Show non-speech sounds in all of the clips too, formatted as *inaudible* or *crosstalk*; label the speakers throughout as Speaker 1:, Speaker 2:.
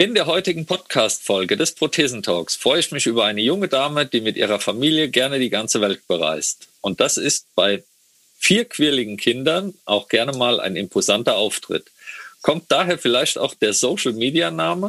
Speaker 1: In der heutigen Podcast-Folge des Prothesentalks freue ich mich über eine junge Dame, die mit ihrer Familie gerne die ganze Welt bereist. Und das ist bei vier quirligen Kindern auch gerne mal ein imposanter Auftritt. Kommt daher vielleicht auch der Social-Media-Name?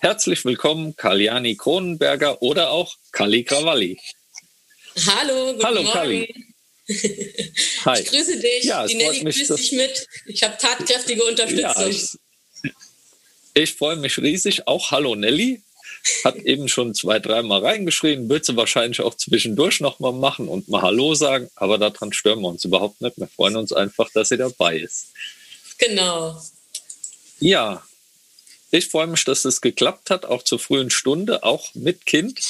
Speaker 1: Herzlich willkommen, Kaljani Kronenberger oder auch Kali Krawalli.
Speaker 2: Hallo, guten
Speaker 1: Hallo,
Speaker 2: Morgen.
Speaker 1: Kali. *laughs* Hi.
Speaker 2: Ich grüße dich.
Speaker 1: Ja,
Speaker 2: Die Nelly
Speaker 1: mich,
Speaker 2: grüßt dich mit. Ich habe tatkräftige
Speaker 1: Ja,
Speaker 2: Unterstützung.
Speaker 1: ich, ich freue mich riesig. Auch Hallo Nelly. Hat *laughs* eben schon zwei, dreimal reingeschrieben, wird sie wahrscheinlich auch zwischendurch nochmal machen und mal Hallo sagen, aber daran stören wir uns überhaupt nicht. Wir freuen uns einfach, dass sie dabei ist.
Speaker 2: genau.
Speaker 1: Ja, ich freue mich, dass es geklappt hat, auch zur frühen Stunde, auch mit Kind.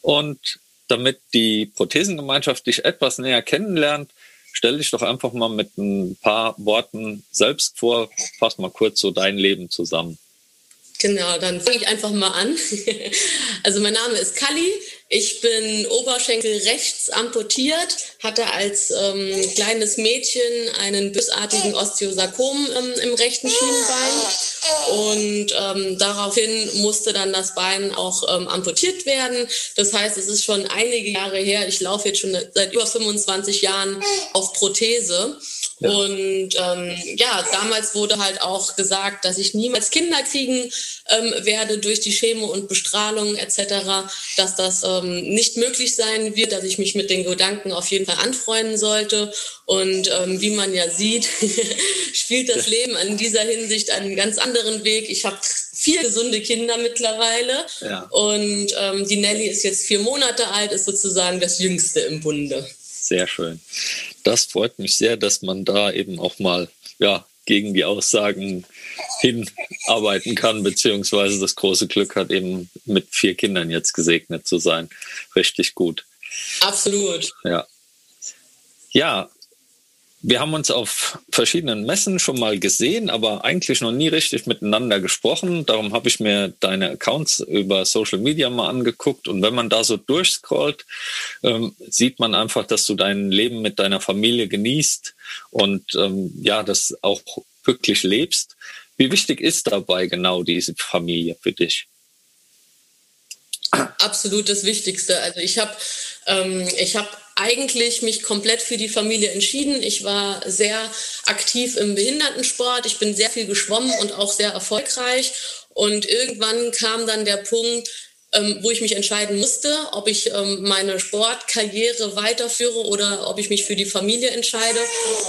Speaker 1: Und damit die Prothesengemeinschaft dich etwas näher kennenlernt, stell dich doch einfach mal mit ein paar Worten selbst vor. Fass mal kurz so dein Leben zusammen.
Speaker 2: Genau, dann fange ich einfach mal an. *laughs* Also mein Name ist Kalli. Ich bin Oberschenkel rechts amputiert, hatte als ähm, kleines Mädchen einen bösartigen Osteosarkom ähm, im rechten Schienbein. Und ähm, daraufhin musste dann das Bein auch ähm, amputiert werden. Das heißt, es ist schon einige Jahre her. Ich laufe jetzt schon seit über 25 Jahren auf Prothese.
Speaker 1: Ja.
Speaker 2: Und ähm, ja, damals wurde halt auch gesagt, dass ich niemals Kinder kriegen ähm, werde durch die Chemo und Bestrahlung etc., dass das ähm, nicht möglich sein wird, dass ich mich mit den Gedanken auf jeden Fall anfreunden sollte. Und ähm, wie man ja sieht, *laughs* spielt das Leben in dieser Hinsicht einen ganz anderen Weg. Ich habe vier gesunde Kinder mittlerweile
Speaker 1: Ja.
Speaker 2: und ähm, die Nelly ist jetzt vier Monate alt, ist sozusagen das Jüngste im Bunde.
Speaker 1: Sehr schön. Das freut mich sehr, dass man da eben auch mal ja, gegen die Aussagen hinarbeiten kann, beziehungsweise das große Glück hat, eben mit vier Kindern jetzt gesegnet zu sein. Richtig gut.
Speaker 2: Absolut.
Speaker 1: Ja. Ja, wir haben uns auf verschiedenen Messen schon mal gesehen, aber eigentlich noch nie richtig miteinander gesprochen. Darum habe ich mir deine Accounts über Social Media mal angeguckt. Und wenn man da so durchscrollt, ähm, sieht man einfach, dass du dein Leben mit deiner Familie genießt und ähm, ja, das auch wirklich lebst. Wie wichtig ist dabei genau diese Familie für dich?
Speaker 2: absolut das Wichtigste. Also ich habe ähm, ich habe eigentlich mich komplett für die Familie entschieden. Ich war sehr aktiv im Behindertensport. Ich bin sehr viel geschwommen und auch sehr erfolgreich. Und irgendwann kam dann der Punkt, ähm, wo ich mich entscheiden musste, ob ich ähm, meine Sportkarriere weiterführe oder ob ich mich für die Familie entscheide.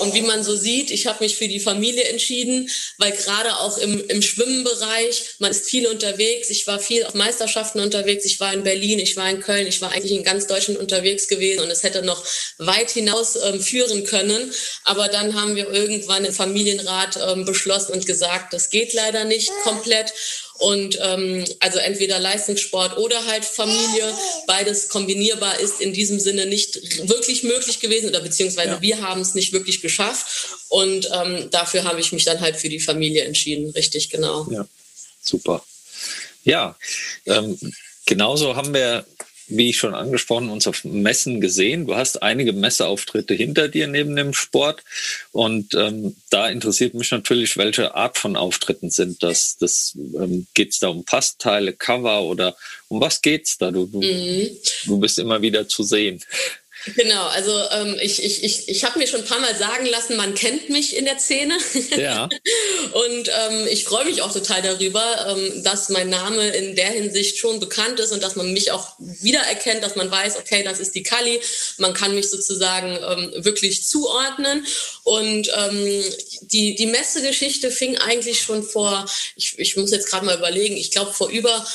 Speaker 2: Und wie man so sieht, ich habe mich für die Familie entschieden, weil gerade auch im, im Schwimmenbereich, man ist viel unterwegs. Ich war viel auf Meisterschaften unterwegs. Ich war in Berlin, ich war in Köln, ich war eigentlich in ganz Deutschland unterwegs gewesen und es hätte noch weit hinaus ähm, führen können. Aber dann haben wir irgendwann im Familienrat ähm, beschlossen und gesagt, das geht leider nicht komplett. Und ähm, also entweder Leistungssport oder halt Familie, beides kombinierbar ist in diesem Sinne nicht wirklich möglich gewesen oder beziehungsweise
Speaker 1: Ja.
Speaker 2: wir haben es nicht wirklich geschafft. Und ähm, dafür habe ich mich dann halt für die Familie entschieden, richtig genau.
Speaker 1: Ja, super. Ja, ähm, genauso haben wir, wie ich schon angesprochen, uns auf Messen gesehen. Du hast einige Messeauftritte hinter dir neben dem Sport. Und ähm, da interessiert mich natürlich, welche Art von Auftritten sind das. das ähm, geht es da um Passteile, Cover oder um was geht's da? Du, du,
Speaker 2: Mhm.
Speaker 1: du bist immer wieder zu sehen.
Speaker 2: Genau, also ähm, ich, ich, ich, ich habe mir schon ein paar Mal sagen lassen, man kennt mich in der Szene.
Speaker 1: Ja, *laughs*
Speaker 2: Und ähm, ich freue mich auch total darüber, ähm, dass mein Name in der Hinsicht schon bekannt ist und dass man mich auch wiedererkennt, dass man weiß, okay, das ist die Kali. Man kann mich sozusagen ähm, wirklich zuordnen. Und ähm, die, die Messegeschichte fing eigentlich schon vor, ich, ich muss jetzt gerade mal überlegen, ich glaube vor über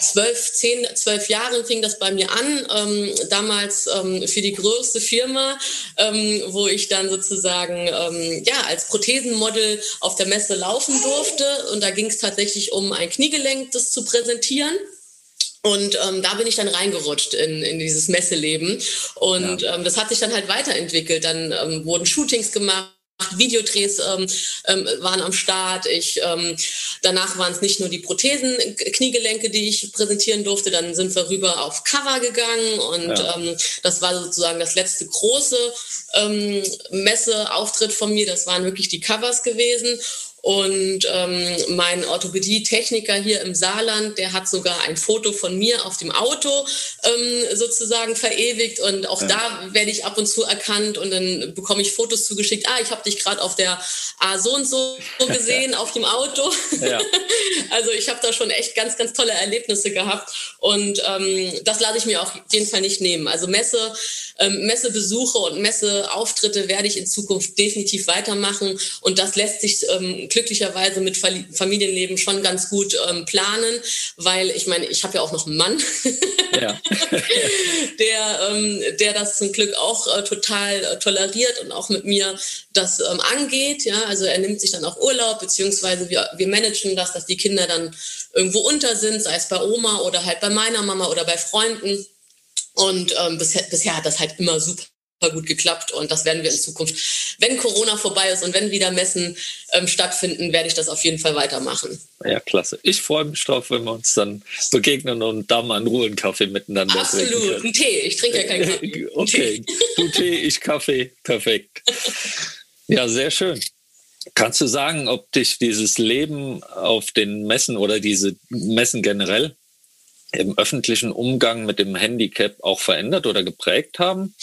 Speaker 2: zwölf, zehn, zwölf Jahren fing das bei mir an. Ähm, damals ähm, für die größte Firma, ähm, wo ich dann sozusagen ähm, ja als Prothesenmodel auf der Messe laufen durfte. Und da ging es tatsächlich um ein Kniegelenk, das zu präsentieren. Und ähm, da bin ich dann reingerutscht in, in dieses Messeleben. Und ja. ähm, das hat sich dann halt weiterentwickelt. Dann ähm, wurden Shootings gemacht. Videodrehs ähm, ähm, waren am Start. Ich, ähm, danach waren es nicht nur die Prothesen, Kniegelenke, die ich präsentieren durfte. Dann sind wir rüber auf Cover gegangen und ja. ähm, das war sozusagen das letzte große ähm, Messeauftritt von mir. Das waren wirklich die Covers gewesen. Und ähm, mein Orthopädie-Techniker hier im Saarland, der hat sogar ein Foto von mir auf dem Auto ähm, sozusagen verewigt. Und auch ja. da werde ich ab und zu erkannt und dann bekomme ich Fotos zugeschickt. Ah, ich habe dich gerade auf der A so und so *laughs* gesehen, auf dem Auto. Ja. *laughs* also ich habe da schon echt ganz, ganz tolle Erlebnisse gehabt. Und ähm, das lasse ich mir auf jeden Fall nicht nehmen. Also Messe, ähm, Messebesuche und Messeauftritte werde ich in Zukunft definitiv weitermachen. Und das lässt sich ähm, glücklicherweise mit Familienleben schon ganz gut ähm, planen, weil ich meine, ich habe ja auch noch einen Mann, ja. *laughs* der, ähm, der das zum Glück auch äh, total äh, toleriert und auch mit mir das ähm, angeht. Ja, also er nimmt sich dann auch Urlaub, beziehungsweise wir, wir managen das, dass die Kinder dann irgendwo unter sind, sei es bei Oma oder halt bei meiner Mama oder bei Freunden. Und ähm, bisher, bisher hat das halt immer super gut geklappt und das werden wir in Zukunft, wenn Corona vorbei ist und wenn wieder Messen ähm, stattfinden, werde ich das auf jeden Fall weitermachen.
Speaker 1: Ja, klasse. Ich freue mich drauf, wenn wir uns dann begegnen und da mal in Ruhe einen Kaffee miteinander
Speaker 2: Absolut. trinken. Absolut, ein Tee. Ich trinke ja keinen *laughs* Kaffee.
Speaker 1: okay, du Tee, ich Kaffee. Perfekt. Ja, sehr schön. Kannst du sagen, ob dich dieses Leben auf den Messen oder diese Messen generell im öffentlichen Umgang mit dem Handicap auch verändert oder geprägt haben?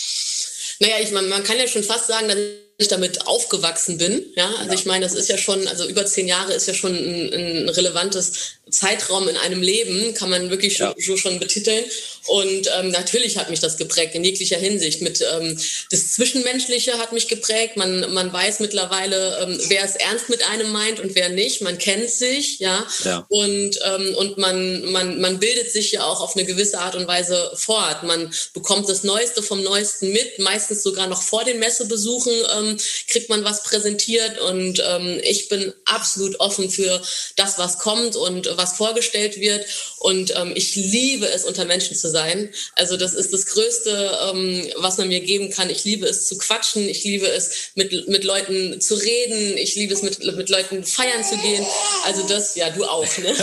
Speaker 2: Naja, ich, man, man kann ja schon fast sagen, dass ich damit aufgewachsen bin. Ja, also ja. ich meine, das ist ja schon, also über zehn Jahre ist ja schon ein, ein relevantes Zeitraum in einem Leben, kann man wirklich ja. schon, schon betiteln. Und ähm, natürlich hat mich das geprägt in jeglicher Hinsicht. Mit ähm, das Zwischenmenschliche hat mich geprägt. Man, man weiß mittlerweile, ähm, wer es ernst mit einem meint und wer nicht. Man kennt sich, ja. ja. Und, ähm, und man, man, man bildet sich ja auch auf eine gewisse Art und Weise fort. Man bekommt das Neueste vom Neuesten mit, meistens sogar noch vor den Messebesuchen ähm, kriegt man was präsentiert. Und ähm, ich bin absolut offen für das, was kommt und was vorgestellt wird. Und ähm, ich liebe es, unter Menschen zu sein. Also das ist das Größte, ähm, was man mir geben kann. Ich liebe es zu quatschen. Ich liebe es, mit, mit Leuten zu reden. Ich liebe es, mit, mit Leuten feiern zu gehen. Also das, ja, du auch, ne?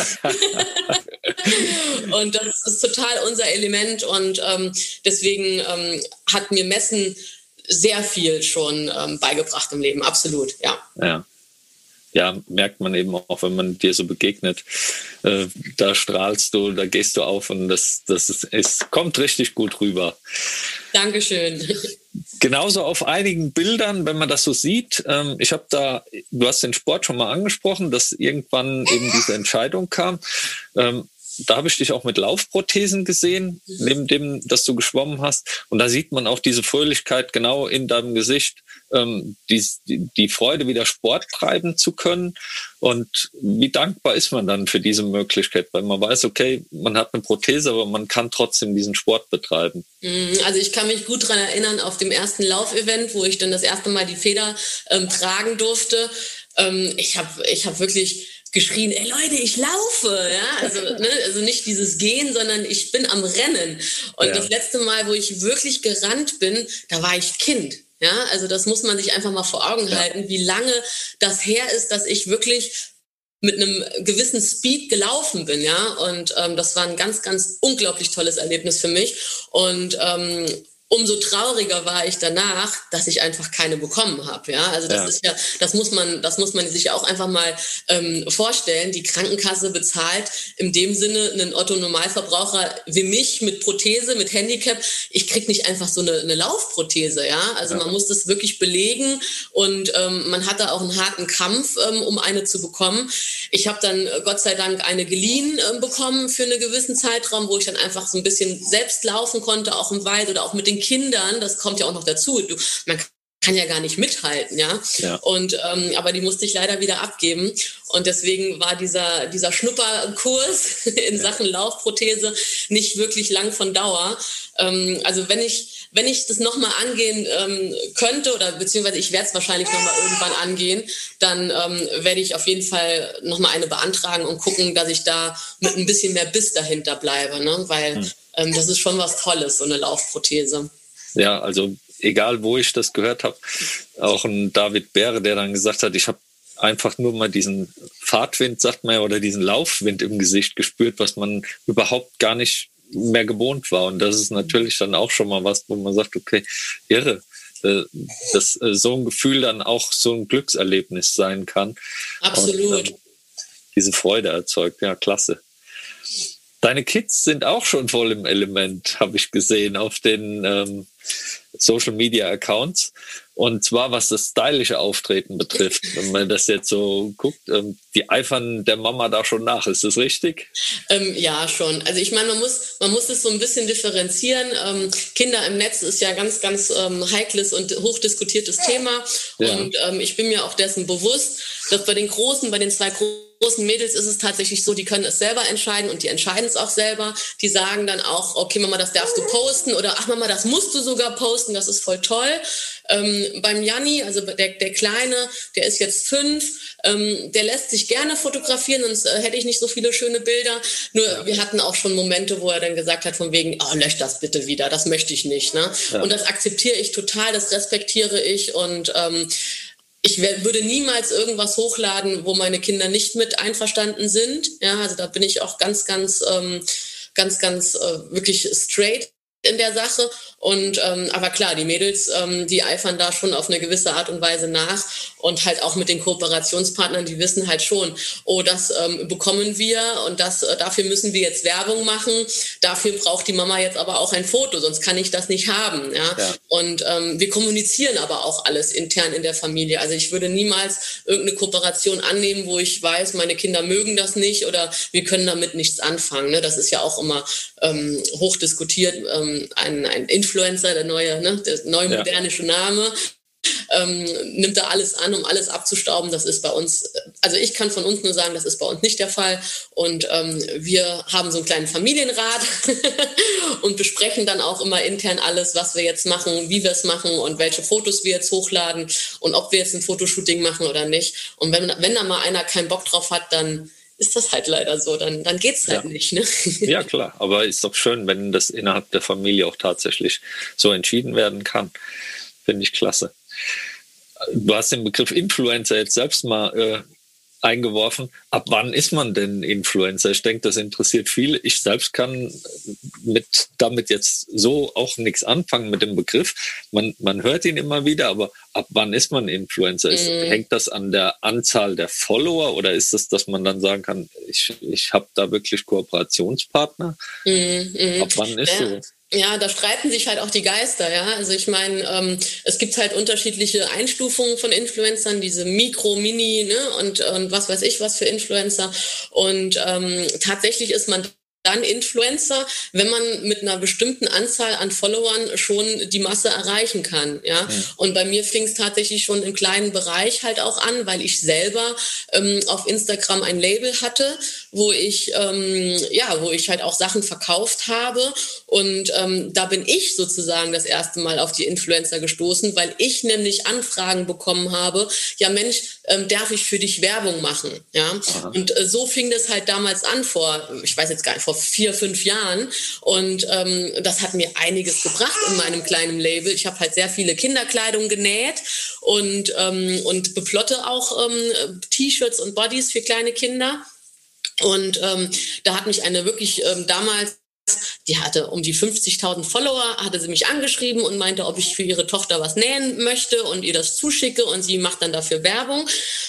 Speaker 2: *laughs* und das ist total unser Element. Und ähm, deswegen ähm, hat mir Messen sehr viel schon ähm, beigebracht im Leben. Absolut, ja.
Speaker 1: Ja ja, merkt man eben auch, wenn man dir so begegnet, äh, da strahlst du, da gehst du auf und das, das ist, es kommt richtig gut rüber.
Speaker 2: Dankeschön. *laughs*
Speaker 1: Genauso auf einigen Bildern, wenn man das so sieht. Ähm, ich habe da, du hast den Sport schon mal angesprochen, dass irgendwann eben diese Entscheidung kam. Ähm, da habe ich dich auch mit Laufprothesen gesehen, neben dem, dass du geschwommen hast. Und da sieht man auch diese Fröhlichkeit genau in deinem Gesicht, ähm, die, die Freude, wieder Sport treiben zu können. Und wie dankbar ist man dann für diese Möglichkeit, weil man weiß, okay, man hat eine Prothese, aber man kann trotzdem diesen Sport betreiben.
Speaker 2: Mhm, also ich kann mich gut daran erinnern, auf dem ersten Laufevent, wo ich dann das erste Mal die Feder ähm, tragen durfte. Ähm, ich habe ich hab wirklich geschrien, ey Leute, ich laufe, ja, also, ne, also nicht dieses Gehen, sondern ich bin am Rennen. Und ja. das letzte Mal, wo ich wirklich gerannt bin, da war ich Kind. Ja, also das muss man sich einfach mal vor Augen ja. halten, wie lange das her ist, dass ich wirklich mit einem gewissen Speed gelaufen bin, ja. Und ähm, das war ein ganz, ganz unglaublich tolles Erlebnis für mich. Und ähm, umso trauriger war ich danach, dass ich einfach keine bekommen habe. Ja, also das ja. ist ja, das muss man, das muss man sich ja auch einfach mal ähm, vorstellen. Die Krankenkasse bezahlt in dem Sinne einen Otto Normalverbraucher wie mich mit Prothese, mit Handicap. Ich krieg nicht einfach so eine, eine Laufprothese. Ja, also ja. man muss das wirklich belegen und ähm, man hat da auch einen harten Kampf, ähm, um eine zu bekommen. Ich habe dann äh, Gott sei Dank eine geliehen äh, bekommen für einen gewissen Zeitraum, wo ich dann einfach so ein bisschen selbst laufen konnte, auch im Wald oder auch mit den Kindern, das kommt ja auch noch dazu. Du, man kann ja gar nicht mithalten, ja. ja. Und ähm, aber die musste ich leider wieder abgeben. Und deswegen war dieser, dieser Schnupperkurs *laughs* in ja. Sachen Laufprothese nicht wirklich lang von Dauer. Ähm, also wenn ich, wenn ich das nochmal angehen ähm, könnte, oder beziehungsweise ich werde es wahrscheinlich nochmal irgendwann angehen, dann ähm, werde ich auf jeden Fall nochmal eine beantragen und gucken, dass ich da mit ein bisschen mehr Biss dahinter bleibe. Ne? Weil hm. Ähm, das ist schon was Tolles, so eine Laufprothese.
Speaker 1: Ja, also egal wo ich das gehört habe, auch ein David Bäre, der dann gesagt hat, ich habe einfach nur mal diesen Fahrtwind, sagt man ja, oder diesen Laufwind im Gesicht gespürt, was man überhaupt gar nicht mehr gewohnt war. Und das ist natürlich dann auch schon mal was, wo man sagt, okay, irre, äh, dass äh, so ein Gefühl dann auch so ein Glückserlebnis sein kann.
Speaker 2: Absolut. Und,
Speaker 1: diese Freude erzeugt, ja, klasse. Deine Kids sind auch schon voll im Element, habe ich gesehen, auf den ähm, Social Media Accounts. Und zwar was das stylische Auftreten betrifft. Wenn man das jetzt so guckt, ähm, die eifern der Mama da schon nach. Ist das richtig?
Speaker 2: Ähm, ja, schon. Also ich meine, man muss, man muss es so ein bisschen differenzieren. Ähm, Kinder im Netz ist ja ganz, ganz ähm, heikles und hochdiskutiertes Thema. Ja. Und ähm, ich bin mir auch dessen bewusst, dass bei den Großen, bei den zwei Großen, großen Mädels ist es tatsächlich so, die können es selber entscheiden und die entscheiden es auch selber. Die sagen dann auch, okay, Mama, das darfst du posten oder ach Mama, das musst du sogar posten, das ist voll toll. Ähm, beim Janni, also der, der Kleine, der ist jetzt fünf, ähm, der lässt sich gerne fotografieren, sonst äh, hätte ich nicht so viele schöne Bilder. Nur ja. wir hatten auch schon Momente, wo er dann gesagt hat, von wegen, oh, lösch das bitte wieder, das möchte ich nicht. Ne? Ja. Und das akzeptiere ich total, das respektiere ich und ähm, ich würde niemals irgendwas hochladen, wo meine Kinder nicht mit einverstanden sind. Ja, also da bin ich auch ganz, ganz, ähm, ganz, ganz äh, wirklich straight in der Sache. Und ähm, aber klar, die Mädels, ähm, die eifern da schon auf eine gewisse Art und Weise nach und halt auch mit den Kooperationspartnern, die wissen halt schon, oh, das ähm, bekommen wir und das äh, dafür müssen wir jetzt Werbung machen. Dafür braucht die Mama jetzt aber auch ein Foto, sonst kann ich das nicht haben. Ja? ja. Und ähm, wir kommunizieren aber auch alles intern in der Familie. Also ich würde niemals irgendeine Kooperation annehmen, wo ich weiß, meine Kinder mögen das nicht oder wir können damit nichts anfangen. Ne? Das ist ja auch immer ähm, hochdiskutiert. Ähm, ein, ein Influencer, der neue, ne, der neue modernische ja. Name, ähm, nimmt da alles an, um alles abzustauben. Das ist bei uns, also ich kann von uns nur sagen, das ist bei uns nicht der Fall. Und ähm, wir haben so einen kleinen Familienrat *laughs* und besprechen dann auch immer intern alles, was wir jetzt machen, wie wir es machen und welche Fotos wir jetzt hochladen und ob wir jetzt ein Fotoshooting machen oder nicht. Und wenn, wenn da mal einer keinen Bock drauf hat, dann ist das halt leider so. Dann, dann geht es halt ja. nicht. Ne? *laughs*
Speaker 1: Ja, klar. Aber ist doch schön, wenn das innerhalb der Familie auch tatsächlich so entschieden werden kann. Finde ich klasse. Du hast den Begriff Influencer jetzt selbst mal äh, eingeworfen. Ab wann ist man denn Influencer? Ich denke, das interessiert viele. Ich selbst kann mit, damit jetzt so auch nichts anfangen mit dem Begriff. Man, man hört ihn immer wieder, aber ab wann ist man Influencer? Ist, mm. Hängt das an der Anzahl der Follower oder ist es, das, dass man dann sagen kann, ich, ich habe da wirklich Kooperationspartner? Mm, mm. Ab wann ist ja. so?
Speaker 2: Ja, da streiten sich halt auch die Geister, ja. Also ich meine, ähm, es gibt halt unterschiedliche Einstufungen von Influencern, diese Mikro, Mini, ne, und, und was weiß ich was für Influencer. Und ähm, tatsächlich ist man dann Influencer, wenn man mit einer bestimmten Anzahl an Followern schon die Masse erreichen kann. Ja? ja. Und bei mir fing es tatsächlich schon im kleinen Bereich halt auch an, weil ich selber ähm, auf Instagram ein Label hatte, wo ich ähm, ja, wo ich halt auch Sachen verkauft habe. Und ähm, da bin ich sozusagen das erste Mal auf die Influencer gestoßen, weil ich nämlich Anfragen bekommen habe, ja Mensch, ähm, darf ich für dich Werbung machen? Ja. Aha. Und äh, so fing das halt damals an vor, ich weiß jetzt gar nicht, vor vier, fünf Jahren. Und ähm, das hat mir einiges gebracht in meinem kleinen Label. Ich habe halt sehr viele Kinderkleidung genäht und, ähm, und beplotte auch ähm, T-Shirts und Bodies für kleine Kinder. Und ähm, da hat mich eine wirklich ähm, damals die hatte um die 50.000 Follower, hatte sie mich angeschrieben und meinte, ob ich für ihre Tochter was nähen möchte und ihr das zuschicke und sie macht dann dafür Werbung.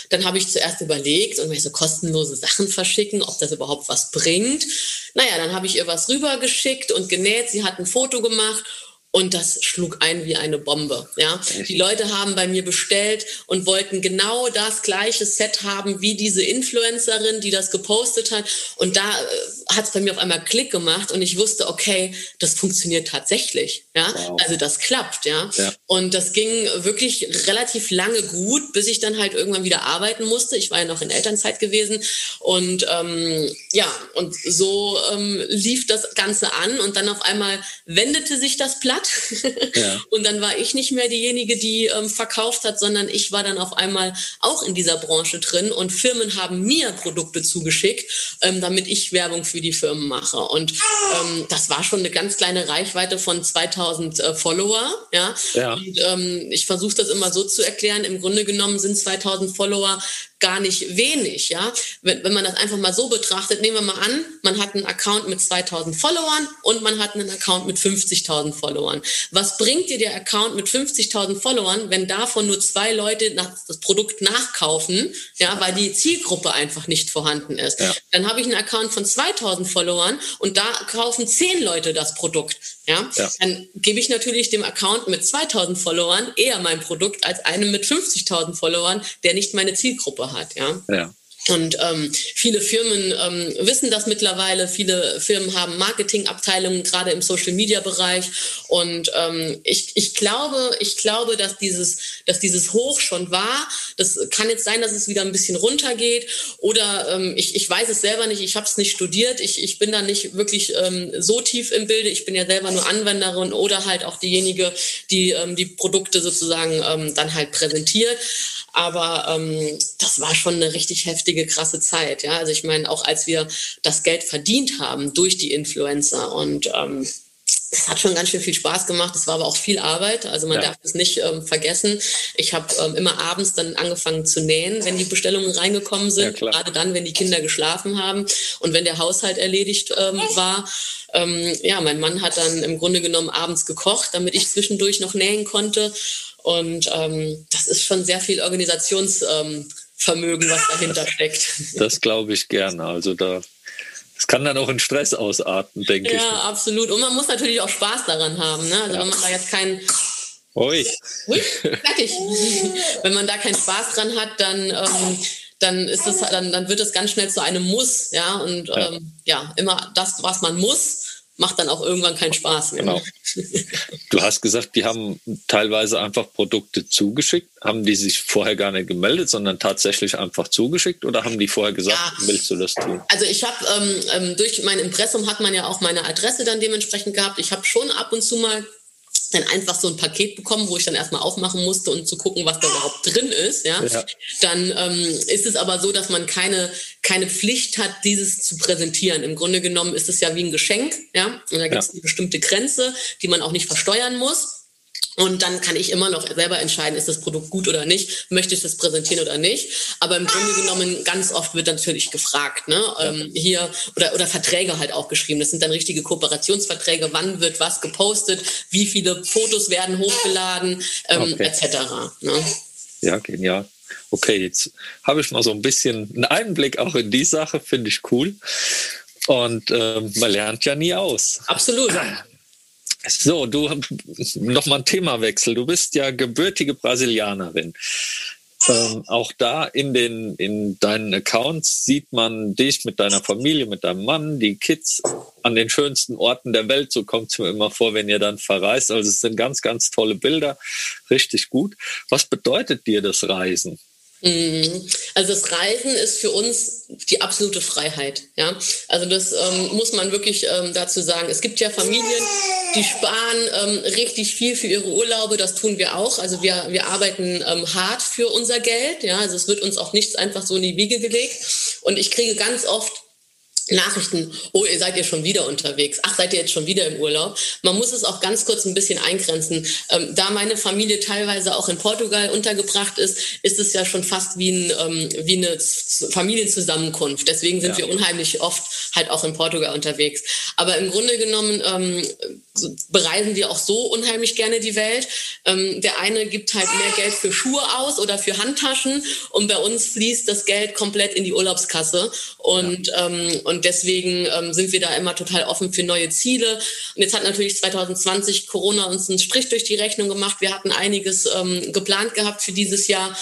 Speaker 2: Dann habe ich zuerst überlegt und mir so kostenlose Sachen verschicken, ob das überhaupt was bringt. Naja, dann habe ich ihr was rübergeschickt und genäht. Sie hat ein Foto gemacht und das schlug ein wie eine Bombe. Ja, die Leute haben bei mir bestellt und wollten genau das gleiche Set haben wie diese Influencerin, die das gepostet hat. Und da, äh, hat es bei mir auf einmal Klick gemacht und ich wusste, okay, das funktioniert tatsächlich. Ja, wow. also das klappt. Ja? ja, und das ging wirklich relativ lange gut, bis ich dann halt irgendwann wieder arbeiten musste. Ich war ja noch in Elternzeit gewesen und ähm, ja, und so ähm, lief das Ganze an und dann auf einmal wendete sich das Blatt ja. *laughs* und dann war ich nicht mehr diejenige, die ähm, verkauft hat, sondern ich war dann auf einmal auch in dieser Branche drin und Firmen haben mir Produkte zugeschickt, ähm, damit ich Werbung für die Firmen mache. Und ähm, das war schon eine ganz kleine Reichweite von 2000 äh, Follower. Ja? ja. Und ähm, ich versuche das immer so zu erklären. Im Grunde genommen sind 2000 Follower gar nicht wenig, ja. Wenn, wenn man das einfach mal so betrachtet, nehmen wir mal an, man hat einen Account mit 2000 Followern und man hat einen Account mit 50.000 Followern. Was bringt dir der Account mit 50.000 Followern, wenn davon nur zwei Leute das Produkt nachkaufen, ja, weil die Zielgruppe einfach nicht vorhanden ist? Ja. Dann habe ich einen Account von 2000 Followern und da kaufen zehn Leute das Produkt. Ja? ja? Dann gebe ich natürlich dem Account mit 2000 Followern eher mein Produkt als einem mit 50.000 Followern, der nicht meine Zielgruppe hat. Ja. ja. Und ähm, viele Firmen ähm, wissen das mittlerweile. Viele Firmen haben Marketingabteilungen, gerade im Social-Media-Bereich. Und ähm, ich, ich, glaube, ich glaube, dass dieses, dass dieses Hoch schon war. Das kann jetzt sein, dass es wieder ein bisschen runtergeht. Oder ähm, ich, ich weiß es selber nicht. Ich habe es nicht studiert. Ich, ich bin da nicht wirklich ähm, so tief im Bilde. Ich bin ja selber nur Anwenderin oder halt auch diejenige, die ähm, die Produkte sozusagen ähm, dann halt präsentiert. Aber ähm, das war schon eine richtig heftige, krasse Zeit. Ja, also ich meine, auch als wir das Geld verdient haben durch die Influencer und ähm, das hat schon ganz schön viel Spaß gemacht. Es war aber auch viel Arbeit. Also man ja. darf es nicht ähm, vergessen. Ich habe ähm, immer abends dann angefangen zu nähen, wenn die Bestellungen reingekommen sind. Ja, Gerade dann, wenn die Kinder geschlafen haben und wenn der Haushalt erledigt ähm, war. Ähm, ja, mein Mann hat dann im Grunde genommen abends gekocht, damit ich zwischendurch noch nähen konnte. Und ähm, das ist schon sehr viel Organisationsvermögen, ähm, was dahinter steckt. *laughs*
Speaker 1: Das glaube ich gerne. Also da es kann dann auch in Stress ausarten, denke
Speaker 2: ja,
Speaker 1: ich.
Speaker 2: Ja, absolut. Und man muss natürlich auch Spaß daran haben. Ne? Also ja. wenn man da jetzt keinen
Speaker 1: Ui.
Speaker 2: Ui, fertig. *laughs* wenn man da keinen Spaß dran hat, dann, ähm, dann ist es, dann, dann wird es ganz schnell zu einem Muss, ja. Und ja. Ähm, ja, immer das, was man muss, macht dann auch irgendwann keinen Spaß mehr. Genau.
Speaker 1: Du hast gesagt, die haben teilweise einfach Produkte zugeschickt. Haben die sich vorher gar nicht gemeldet, sondern tatsächlich einfach zugeschickt oder haben die vorher gesagt, ja. willst du das tun?
Speaker 2: Also ich habe ähm, ähm, durch mein Impressum hat man ja auch meine Adresse dann dementsprechend gehabt. Ich habe schon ab und zu mal dann einfach so ein Paket bekommen, wo ich dann erstmal aufmachen musste und zu gucken, was da überhaupt drin ist. Ja, ja. dann ähm, ist es aber so, dass man keine keine Pflicht hat, dieses zu präsentieren. Im Grunde genommen ist es ja wie ein Geschenk, ja, und da gibt es ja. eine bestimmte Grenze, die man auch nicht versteuern muss. Und dann kann ich immer noch selber entscheiden, ist das Produkt gut oder nicht, möchte ich das präsentieren oder nicht. Aber im Grunde genommen, ganz oft wird natürlich gefragt, ne? Ähm, hier oder, oder Verträge halt auch geschrieben. Das sind dann richtige Kooperationsverträge, wann wird was gepostet, wie viele Fotos werden hochgeladen, ähm, okay. etc. Ne?
Speaker 1: Ja, genial. Okay, jetzt habe ich mal so ein bisschen einen Einblick auch in die Sache, finde ich cool. Und ähm, man lernt ja nie aus.
Speaker 2: Absolut.
Speaker 1: So, du nochmal ein Themawechsel. Du bist ja gebürtige Brasilianerin. Ähm, auch da in den in deinen Accounts sieht man dich mit deiner Familie, mit deinem Mann, die Kids an den schönsten Orten der Welt. So kommt es mir immer vor, wenn ihr dann verreist. Also es sind ganz, ganz tolle Bilder, richtig gut. Was bedeutet dir das Reisen?
Speaker 2: Mhm. Also das Reisen ist für uns die absolute Freiheit. Ja? Also das ähm, muss man wirklich ähm, dazu sagen. Es gibt ja Familien, die sparen ähm, richtig viel für ihre Urlaube. Das tun wir auch. Also wir, wir arbeiten ähm, hart für unser Geld. Ja? Also es wird uns auch nichts einfach so in die Wiege gelegt. Und ich kriege ganz oft Nachrichten, oh, ihr seid ihr schon wieder unterwegs, ach, seid ihr jetzt schon wieder im Urlaub. Man muss es auch ganz kurz ein bisschen eingrenzen. Ähm, da meine Familie teilweise auch in Portugal untergebracht ist, ist es ja schon fast wie, ein, ähm, wie eine Familienzusammenkunft. Deswegen sind ja. wir unheimlich oft halt auch in Portugal unterwegs. Aber im Grunde genommen ähm, bereisen wir auch so unheimlich gerne die Welt. Ähm, der eine gibt halt mehr Geld für Schuhe aus oder für Handtaschen und bei uns fließt das Geld komplett in die Urlaubskasse. Und, ja. ähm, und deswegen ähm, sind wir da immer total offen für neue Ziele. Und jetzt hat natürlich 2020 Corona uns einen Strich durch die Rechnung gemacht. Wir hatten einiges ähm, geplant gehabt für dieses Jahr.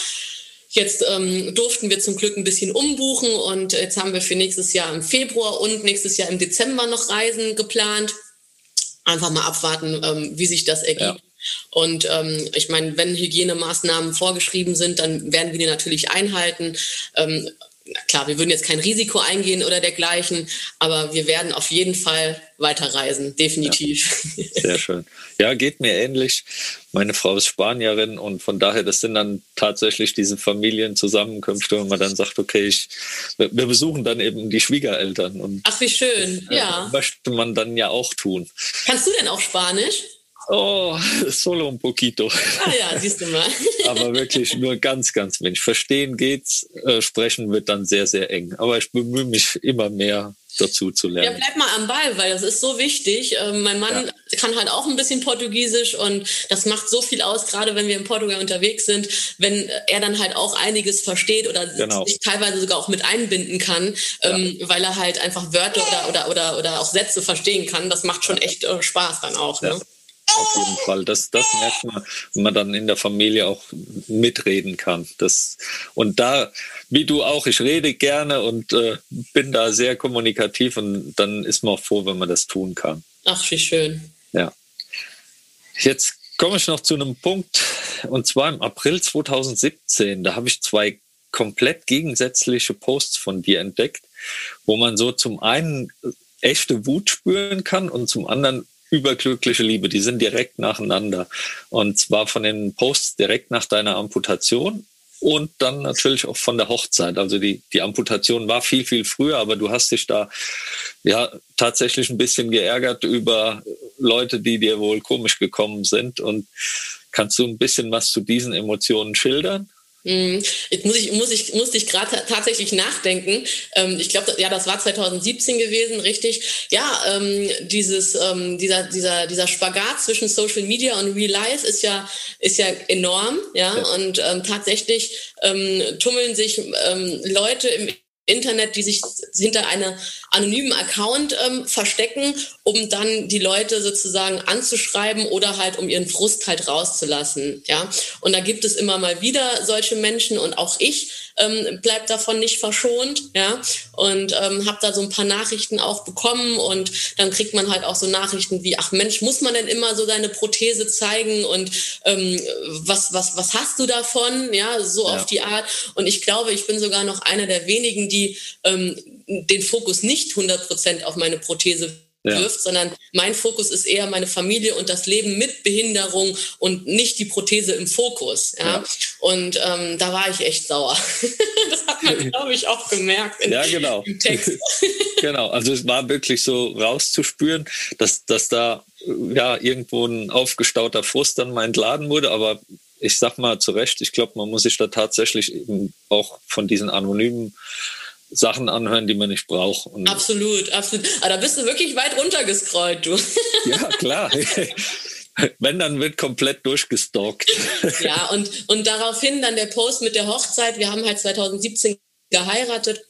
Speaker 2: Jetzt ähm, durften wir zum Glück ein bisschen umbuchen und jetzt haben wir für nächstes Jahr im Februar und nächstes Jahr im Dezember noch Reisen geplant. Einfach mal abwarten, ähm, wie sich das ergibt. Ja. Und ähm, ich meine, wenn Hygienemaßnahmen vorgeschrieben sind, dann werden wir die natürlich einhalten. Ähm, klar, wir würden jetzt kein Risiko eingehen oder dergleichen, aber wir werden auf jeden Fall weiterreisen, definitiv.
Speaker 1: Ja, sehr schön. Ja, geht mir ähnlich. Meine Frau ist Spanierin und von daher, das sind dann tatsächlich diese Familienzusammenkünfte, wo man dann sagt, okay, ich, wir besuchen dann eben die Schwiegereltern. Und
Speaker 2: Ach, wie schön, ja.
Speaker 1: Möchte man dann ja auch tun.
Speaker 2: Kannst du denn auch Spanisch?
Speaker 1: Oh, *laughs* solo un poquito.
Speaker 2: Ah ja, siehst du mal. *laughs*
Speaker 1: Aber wirklich nur ganz, ganz wenig. Verstehen geht's, äh, sprechen wird dann sehr, sehr eng. Aber ich bemühe mich immer mehr dazu zu lernen.
Speaker 2: Ja, bleib mal am Ball, weil das ist so wichtig. Ähm, mein Mann ja. kann halt auch ein bisschen Portugiesisch und das macht so viel aus, gerade wenn wir in Portugal unterwegs sind, wenn er dann halt auch einiges versteht oder genau. sich teilweise sogar auch mit einbinden kann, ja. ähm, weil er halt einfach Wörter oder, oder, oder, oder auch Sätze verstehen kann. Das macht schon echt äh, Spaß dann auch. Ne?
Speaker 1: Auf jeden Fall. Das, das merkt man, wenn man dann in der Familie auch mitreden kann. Das, und da, wie du auch, ich rede gerne und äh, bin da sehr kommunikativ und dann ist man auch froh, wenn man das tun kann.
Speaker 2: Ach, wie schön.
Speaker 1: Ja. Jetzt komme ich noch zu einem Punkt, und zwar im April 2017. Da habe ich zwei komplett gegensätzliche Posts von dir entdeckt, wo man so zum einen echte Wut spüren kann und zum anderen überglückliche Liebe, die sind direkt nacheinander. Und zwar von den Posts direkt nach deiner Amputation und dann natürlich auch von der Hochzeit. Also die, die Amputation war viel, viel früher, aber du hast dich da ja tatsächlich ein bisschen geärgert über Leute, die dir wohl komisch gekommen sind. Und kannst du ein bisschen was zu diesen Emotionen schildern?
Speaker 2: Mhm. Jetzt muss ich, muss ich, musste ich gerade tatsächlich nachdenken. Ähm, ich glaube, ja, das war 2017 gewesen, richtig. Ja, ähm, dieses, ähm, dieser, dieser, dieser Spagat zwischen Social Media und Real Life ist ja, ist ja enorm, ja. ja. Und ähm, tatsächlich ähm, tummeln sich ähm, Leute im Internet, die sich hinter einer anonymen Account ähm, verstecken, um dann die Leute sozusagen anzuschreiben oder halt um ihren Frust halt rauszulassen. Ja, und da gibt es immer mal wieder solche Menschen und auch ich ähm, bleibt davon nicht verschont, ja, und ähm, habe da so ein paar Nachrichten auch bekommen und dann kriegt man halt auch so Nachrichten wie, ach Mensch, muss man denn immer so deine Prothese zeigen und ähm, was, was, was hast du davon, ja, so ja. auf die Art. Und ich glaube, ich bin sogar noch einer der wenigen, die ähm, den Fokus nicht 100 Prozent auf meine Prothese ja. wirft, sondern mein Fokus ist eher meine Familie und das Leben mit Behinderung und nicht die Prothese im Fokus. Ja? ja. Und ähm, da war ich echt sauer. *laughs* das hat man, glaube ich, auch gemerkt in,
Speaker 1: ja, genau.
Speaker 2: im Text. *laughs*
Speaker 1: genau, also es war wirklich so rauszuspüren, dass, dass da ja irgendwo ein aufgestauter Frust dann mal entladen wurde, aber ich sag mal zu Recht, ich glaube, man muss sich da tatsächlich eben auch von diesen anonymen Sachen anhören, die man nicht braucht.
Speaker 2: Und absolut, absolut. Aber da bist du wirklich weit runtergescrollt, du. *laughs*
Speaker 1: Ja, klar. *laughs* Wenn, dann wird komplett durchgestalkt. *laughs*
Speaker 2: Ja, und, und daraufhin dann der Post mit der Hochzeit. Wir haben halt 2017 geheiratet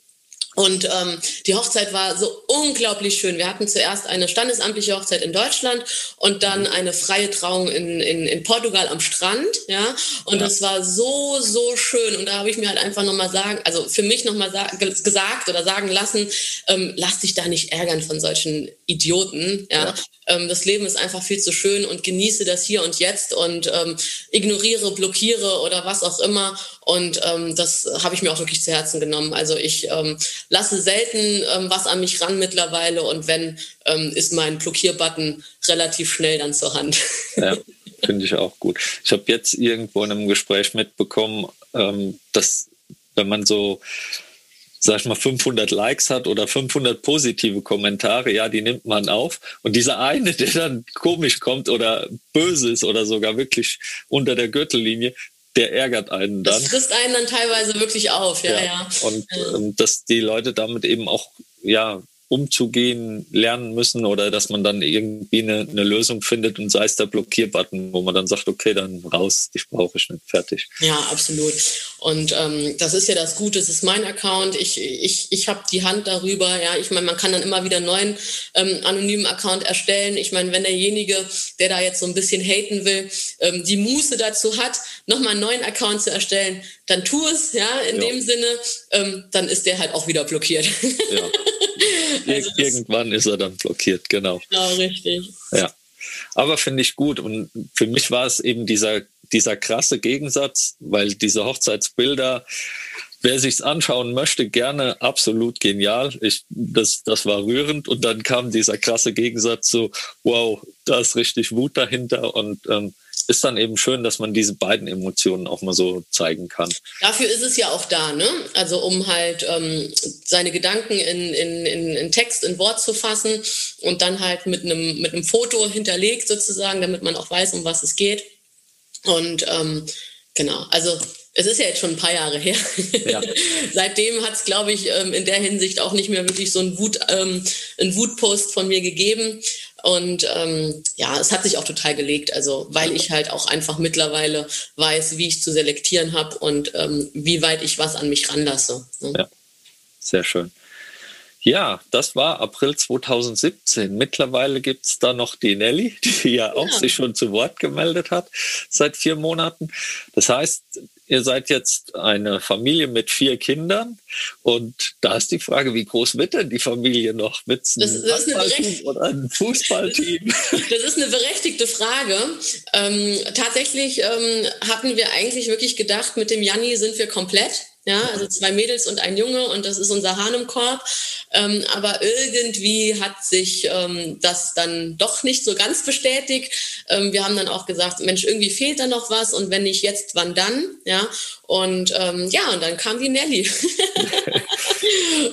Speaker 2: und ähm, die Hochzeit war so unglaublich schön. Wir hatten zuerst eine standesamtliche Hochzeit in Deutschland und dann eine freie Trauung in, in, in Portugal am Strand. Ja, und das war so, so schön. Und da habe ich mir halt einfach nochmal sagen, also für mich nochmal gesagt oder sagen lassen, ähm, lass dich da nicht ärgern von solchen Idioten. Ja, ja. Ähm, das Leben ist einfach viel zu schön und genieße das hier und jetzt und ähm, ignoriere, blockiere oder was auch immer. Und ähm, das habe ich mir auch wirklich zu Herzen genommen. Also ich ähm, lasse selten ähm, was an mich ran mittlerweile und wenn, ähm, ist mein Blockierbutton relativ schnell dann zur Hand.
Speaker 1: Ja, finde ich auch gut. Ich habe jetzt irgendwo in einem Gespräch mitbekommen, ähm, dass wenn man so sag ich mal, 500 Likes hat oder 500 positive Kommentare, ja, die nimmt man auf. Und dieser eine, *laughs* der dann komisch kommt oder böse ist oder sogar wirklich unter der Gürtellinie, der ärgert einen dann.
Speaker 2: Das frisst einen dann teilweise wirklich auf, ja, ja. ja.
Speaker 1: Und ähm, dass die Leute damit eben auch, ja, umzugehen lernen müssen oder dass man dann irgendwie eine, eine, Lösung findet und sei es der Blockierbutton, wo man dann sagt, okay, dann raus, ich brauche ich nicht, fertig.
Speaker 2: Ja, absolut. Und ähm, das ist ja das Gute, es ist mein Account, ich, ich, ich habe die Hand darüber, ja, ich meine, man kann dann immer wieder einen neuen ähm, anonymen Account erstellen. Ich meine, wenn derjenige, der da jetzt so ein bisschen haten will, ähm, die Muße dazu hat, nochmal einen neuen Account zu erstellen, dann tu es, ja, in ja. dem Sinne, ähm, dann ist der halt auch wieder blockiert. Ja. *laughs*
Speaker 1: also Irgendwann ist er dann blockiert, genau.
Speaker 2: Genau, richtig.
Speaker 1: Ja. Aber finde ich gut. Und für mich war es eben dieser, dieser krasse Gegensatz, weil diese Hochzeitsbilder, wer sich's anschauen möchte, gerne absolut genial. Ich, das, das war rührend. Und dann kam dieser krasse Gegensatz so, wow, da ist richtig Wut dahinter. Und ähm, ist dann eben schön, dass man diese beiden Emotionen auch mal so zeigen kann.
Speaker 2: Dafür ist es ja auch da, ne? Also um halt ähm, seine Gedanken in, in, in, in Text, in Wort zu fassen und dann halt mit einem, mit einem Foto hinterlegt sozusagen, damit man auch weiß, um was es geht. Und ähm, genau, also es ist ja jetzt schon ein paar Jahre her. Ja. *laughs* Seitdem hat es, glaube ich, ähm, in der Hinsicht auch nicht mehr wirklich so einen, Wut, ähm, einen Wutpost von mir gegeben. Und ähm, ja, es hat sich auch total gelegt, also weil ich halt auch einfach mittlerweile weiß, wie ich zu selektieren habe und ähm, wie weit ich was an mich ranlasse.
Speaker 1: Ne? Ja, sehr schön. Ja, das war April 2017. Mittlerweile gibt es da noch die Nelly, die ja auch ja. sich schon zu Wort gemeldet hat seit vier Monaten. Das heißt, ihr seid jetzt eine Familie mit vier Kindern und da ist die Frage, wie groß wird denn die Familie noch? Wird es ein das, das oder ein Fußballteam? *laughs*
Speaker 2: Das ist eine berechtigte Frage. Ähm, tatsächlich ähm, hatten wir eigentlich wirklich gedacht, mit dem Janni sind wir komplett. Ja, also zwei Mädels und ein Junge und das ist unser Hahn im Korb. Ähm, aber irgendwie hat sich ähm, das dann doch nicht so ganz bestätigt. Ähm, wir haben dann auch gesagt, Mensch, irgendwie fehlt da noch was und wenn nicht jetzt, wann dann? Ja, und ähm, ja, und dann kam die Nelly. *laughs*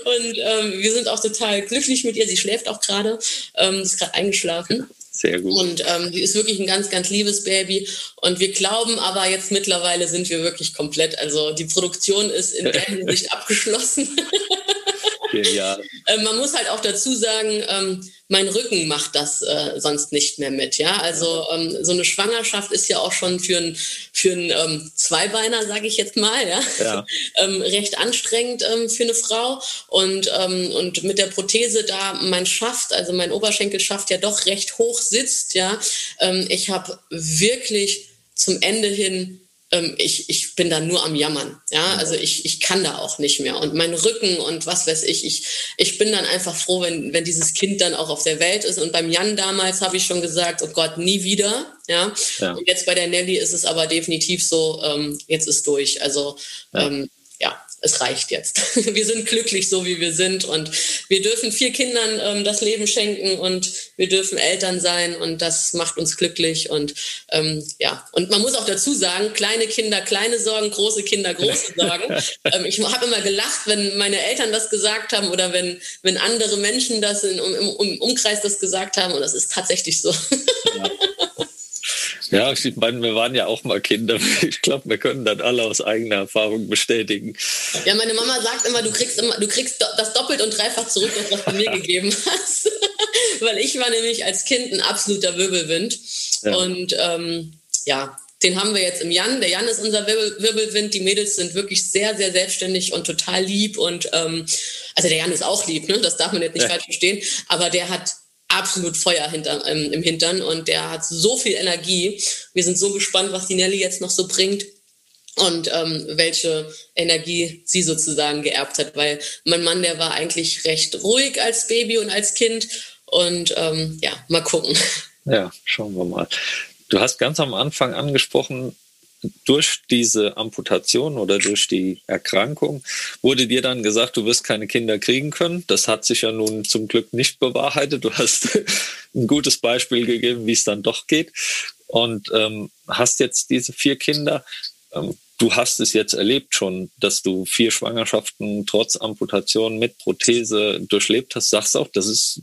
Speaker 2: und ähm, wir sind auch total glücklich mit ihr. Sie schläft auch gerade, ähm, ist gerade eingeschlafen.
Speaker 1: Sehr gut.
Speaker 2: Und ähm, die ist wirklich ein ganz, ganz liebes Baby. Und wir glauben aber jetzt mittlerweile sind wir wirklich komplett. Also die Produktion ist in der *laughs* Hinsicht abgeschlossen. *laughs*
Speaker 1: Genial. *laughs*
Speaker 2: äh, man muss halt auch dazu sagen, ähm, mein Rücken macht das äh, sonst nicht mehr mit. Ja, also ähm, so eine Schwangerschaft ist ja auch schon für einen für einen ähm, Zweibeiner, sage ich jetzt mal, ja, ja. *laughs* ähm, recht anstrengend ähm, für eine Frau. Und ähm, und mit der Prothese da mein Schaft, also mein Oberschenkelschaft ja doch recht hoch sitzt. Ja, ähm, ich habe wirklich zum Ende hin ähm, ich, ich bin da nur am Jammern. Ja, also ich, ich kann da auch nicht mehr. Und mein Rücken und was weiß ich, ich, ich bin dann einfach froh, wenn, wenn dieses Kind dann auch auf der Welt ist. Und beim Jan damals habe ich schon gesagt, oh Gott, nie wieder. Ja? ja. Und jetzt bei der Nelly ist es aber definitiv so, ähm, jetzt ist durch. Also ja. Ähm, es reicht jetzt. *laughs* Wir sind glücklich so, wie wir sind und wir dürfen vier Kindern ähm, das Leben schenken und wir dürfen Eltern sein und das macht uns glücklich und ähm, ja, und man muss auch dazu sagen, kleine Kinder, kleine Sorgen, große Kinder, große *laughs* Sorgen. ähm, ich habe immer gelacht, wenn meine Eltern das gesagt haben oder wenn, wenn andere Menschen das in, im, im Umkreis das gesagt haben und das ist tatsächlich so. Ja. *laughs*
Speaker 1: Ja, ich meine, wir waren ja auch mal Kinder. *laughs* Ich glaube, wir können das alle aus eigener Erfahrung bestätigen.
Speaker 2: Ja, meine Mama sagt immer, du kriegst immer, du kriegst das doppelt und dreifach zurück, was du mir *laughs* gegeben hast. *laughs* Weil ich war nämlich als Kind ein absoluter Wirbelwind. Ja. Und ähm, ja, den haben wir jetzt im Jan. Der Jan ist unser Wirbel, Wirbelwind. Die Mädels sind wirklich sehr, sehr selbstständig und total lieb. Und ähm, also der Jan ist auch lieb, ne? Das darf man jetzt nicht ja. falsch verstehen. Aber der hat absolut Feuer hinter, ähm, im Hintern und der hat so viel Energie. Wir sind so gespannt, was die Nelly jetzt noch so bringt und ähm, welche Energie sie sozusagen geerbt hat, weil mein Mann, der war eigentlich recht ruhig als Baby und als Kind und ähm, ja, mal gucken.
Speaker 1: Ja, schauen wir mal. Du hast ganz am Anfang angesprochen, durch diese Amputation oder durch die Erkrankung wurde dir dann gesagt, du wirst keine Kinder kriegen können. Das hat sich ja nun zum Glück nicht bewahrheitet. Du hast *laughs* ein gutes Beispiel gegeben, wie es dann doch geht. Und ähm, hast jetzt diese vier Kinder. Ähm, du hast es jetzt erlebt schon, dass du vier Schwangerschaften trotz Amputation mit Prothese durchlebt hast. Sagst auch, das ist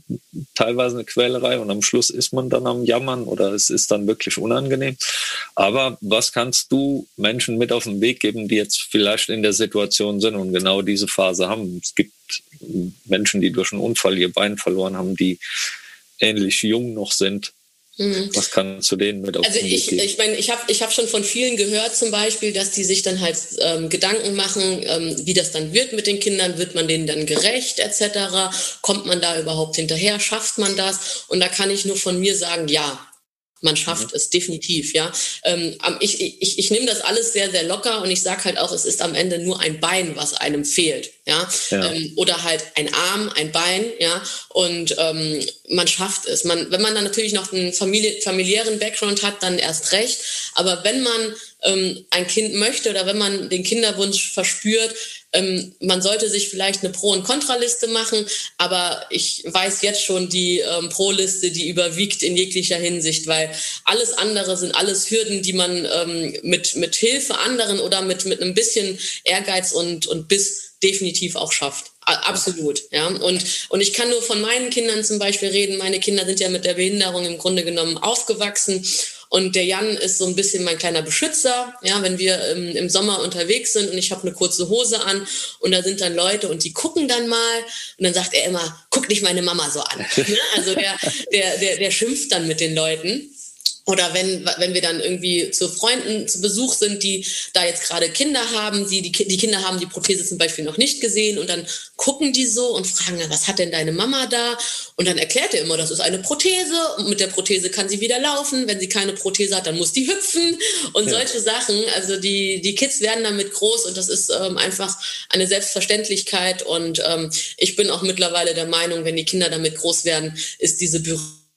Speaker 1: teilweise eine Quälerei und am Schluss ist man dann am Jammern oder es ist dann wirklich unangenehm. Aber was kannst du Menschen mit auf den Weg geben, die jetzt vielleicht in der Situation sind und genau diese Phase haben? Es gibt Menschen, die durch einen Unfall ihr Bein verloren haben, die ähnlich jung noch sind Mhm. Was kannst du denen mit auf
Speaker 2: Also ich, ich meine, ich habe ich hab schon von vielen gehört zum Beispiel, dass die sich dann halt ähm, Gedanken machen, ähm, wie das dann wird mit den Kindern, wird man denen dann gerecht etc., kommt man da überhaupt hinterher, schafft man das? Und da kann ich nur von mir sagen, ja, man schafft mhm. es definitiv, ja. Ähm, ich, ich, ich nehme das alles sehr, sehr locker und ich sage halt auch, es ist am Ende nur ein Bein, was einem fehlt, ja. ja. Ähm, oder halt ein Arm, ein Bein, ja. Und ähm, man schafft es. Man, wenn man dann natürlich noch einen Familie, familiären Background hat, dann erst recht. Aber wenn man ähm, ein Kind möchte oder wenn man den Kinderwunsch verspürt, ähm, man sollte sich vielleicht eine Pro- und Kontraliste machen, aber ich weiß jetzt schon die ähm, Pro-Liste, die überwiegt in jeglicher Hinsicht, weil alles andere sind alles Hürden, die man ähm, mit, mit Hilfe anderen oder mit, mit einem bisschen Ehrgeiz und, und Biss definitiv auch schafft. Absolut, ja. Und, und ich kann nur von meinen Kindern zum Beispiel reden. Meine Kinder sind ja mit der Behinderung im Grunde genommen aufgewachsen und der Jan ist so ein bisschen mein kleiner Beschützer. Ja, wenn wir im, im Sommer unterwegs sind und ich habe eine kurze Hose an und da sind dann Leute und die gucken dann mal und dann sagt er immer, guck nicht meine Mama so an. Ne? Also der, der, der, der schimpft dann mit den Leuten. Oder wenn, wenn wir dann irgendwie zu Freunden zu Besuch sind, die da jetzt gerade Kinder haben, die, die, die Kinder haben die Prothese zum Beispiel noch nicht gesehen und dann gucken die so und fragen, was hat denn deine Mama da? Und dann erklärt er immer, das ist eine Prothese und mit der Prothese kann sie wieder laufen. Wenn sie keine Prothese hat, dann muss die hüpfen und ja. solche Sachen. Also die, die Kids werden damit groß und das ist ähm, einfach eine Selbstverständlichkeit. Und ähm, ich bin auch mittlerweile der Meinung, wenn die Kinder damit groß werden, ist diese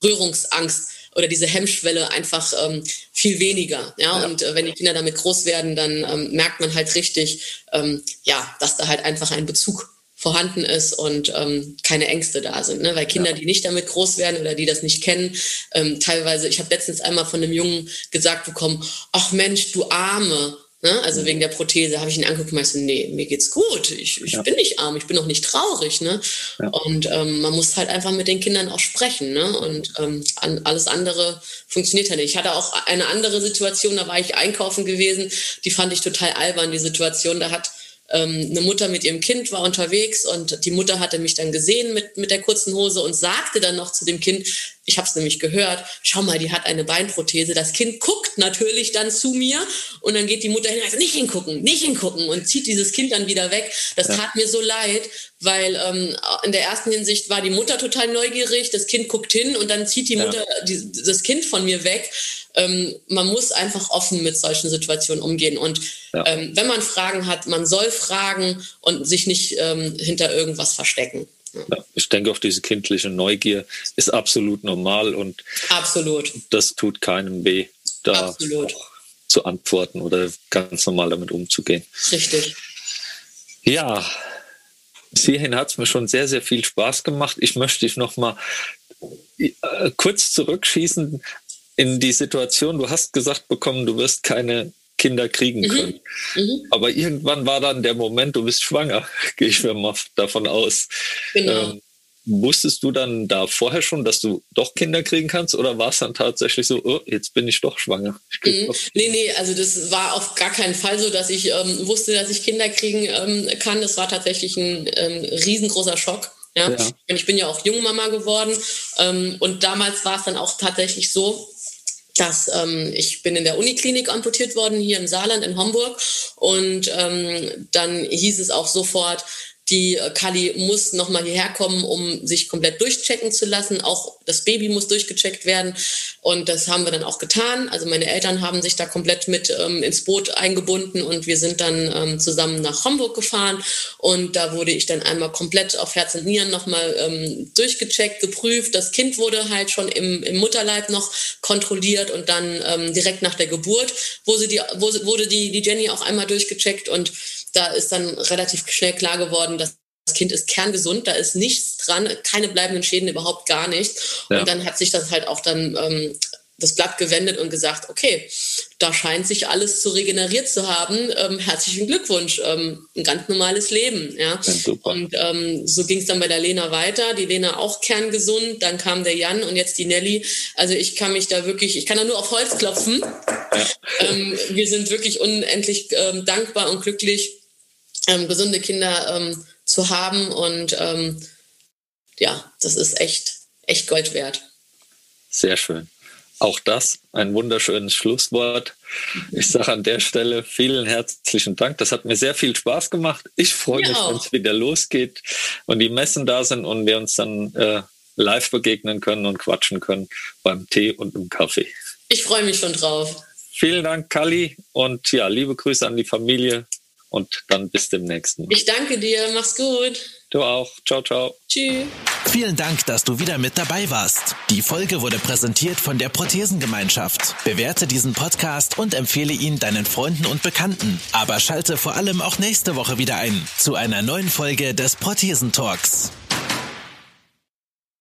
Speaker 2: Berührungsangst oder diese Hemmschwelle einfach ähm, viel weniger. Ja, ja. und äh, wenn die Kinder damit groß werden, dann ähm, merkt man halt richtig, ähm, ja, dass da halt einfach ein Bezug vorhanden ist und ähm, keine Ängste da sind. Ne? Weil Kinder, ja. die nicht damit groß werden oder die das nicht kennen, ähm, teilweise, ich habe letztens einmal von einem Jungen gesagt bekommen, ach Mensch, du Arme, Ne? Also wegen der Prothese habe ich ihn angeguckt und meinte, nee, mir geht's gut. Ich, ich ja. bin nicht arm, ich bin auch nicht traurig. Ne? Ja. Und ähm, man muss halt einfach mit den Kindern auch sprechen. Ne? Und ähm, an, alles andere funktioniert ja nicht. Ich hatte auch eine andere Situation, da war ich einkaufen gewesen, die fand ich total albern, die Situation. Da hat ähm, eine Mutter mit ihrem Kind war unterwegs und die Mutter hatte mich dann gesehen mit, mit der kurzen Hose und sagte dann noch zu dem Kind, ich habe es nämlich gehört, schau mal, die hat eine Beinprothese. Das Kind guckt natürlich dann zu mir und dann geht die Mutter hin und sagt, nicht hingucken, nicht hingucken und zieht dieses Kind dann wieder weg. Das ja. tat mir so leid, weil ähm, in der ersten Hinsicht war die Mutter total neugierig, das Kind guckt hin und dann zieht die Mutter ja. die, das Kind von mir weg ähm, man muss einfach offen mit solchen Situationen umgehen. Und ja. ähm, wenn man Fragen hat, man soll fragen und sich nicht ähm, hinter irgendwas verstecken.
Speaker 1: Ja, ich denke auch diese kindliche Neugier ist absolut normal und
Speaker 2: absolut.
Speaker 1: das tut keinem weh, da zu antworten oder ganz normal damit umzugehen.
Speaker 2: Richtig.
Speaker 1: Ja, bis hierhin hat es mir schon sehr, sehr viel Spaß gemacht. Ich möchte dich noch mal äh, kurz zurückschießen in die Situation, du hast gesagt bekommen, du wirst keine Kinder kriegen mhm. können. Mhm. Aber irgendwann war dann der Moment, du bist schwanger, *laughs* gehe ich mir mal davon aus. Genau. Ähm, wusstest du dann da vorher schon, dass du doch Kinder kriegen kannst oder war es dann tatsächlich so, oh, jetzt bin ich doch schwanger? Ich
Speaker 2: mhm. Nee, nee, also das war auf gar keinen Fall so, dass ich ähm, wusste, dass ich Kinder kriegen ähm, kann. Das war tatsächlich ein ähm, riesengroßer Schock. Ja? ja. Und ich bin ja auch Jungmama geworden. Ähm, und damals war es dann auch tatsächlich so, dass ähm, ich bin in der Uniklinik amputiert worden, hier im Saarland in Homburg. Und ähm, dann hieß es auch sofort, die äh, Kali muss nochmal hierher kommen, um sich komplett durchchecken zu lassen. Auch das Baby muss durchgecheckt werden. Und das haben wir dann auch getan. Also meine Eltern haben sich da komplett mit ähm, ins Boot eingebunden und wir sind dann ähm, zusammen nach Homburg gefahren. Und da wurde ich dann einmal komplett auf Herz und Nieren nochmal ähm, durchgecheckt, geprüft. Das Kind wurde halt schon im, im Mutterleib noch kontrolliert und dann ähm, direkt nach der Geburt wurde die, wurde die, die Jenny auch einmal durchgecheckt und da ist dann relativ schnell klar geworden, dass das Kind ist kerngesund, da ist nichts dran, keine bleibenden Schäden, überhaupt gar nichts. Ja. Und dann hat sich das halt auch dann ähm, das Blatt gewendet und gesagt, okay, da scheint sich alles zu regeneriert zu haben. Ähm, herzlichen Glückwunsch, ähm, ein ganz normales Leben. Ja. ja und ähm, so ging es dann bei der Lena weiter. Die Lena auch kerngesund, dann kam der Jan und jetzt die Nelly. Also ich kann mich da wirklich, ich kann da nur auf Holz klopfen. Ja. Ähm, wir sind wirklich unendlich ähm, dankbar und glücklich, ähm, gesunde Kinder ähm, zu haben. Und ähm, ja, das ist echt, echt Gold wert.
Speaker 1: Sehr schön. Auch das ein wunderschönes Schlusswort. Ich sage an der Stelle vielen herzlichen Dank. Das hat mir sehr viel Spaß gemacht. Ich freue mich, wenn es wieder losgeht und die Messen da sind und wir uns dann äh, live begegnen können und quatschen können beim Tee und im Kaffee.
Speaker 2: Ich freue mich schon drauf.
Speaker 1: Vielen Dank, Kali. Und ja, liebe Grüße an die Familie. Und dann bis demnächst.
Speaker 2: Ich danke dir. Mach's gut.
Speaker 1: Du auch. Ciao, ciao.
Speaker 2: Tschüss.
Speaker 3: Vielen Dank, dass du wieder mit dabei warst. Die Folge wurde präsentiert von der Prothesengemeinschaft. Bewerte diesen Podcast und empfehle ihn deinen Freunden und Bekannten. Aber schalte vor allem auch nächste Woche wieder ein zu einer neuen Folge des Prothesentalks.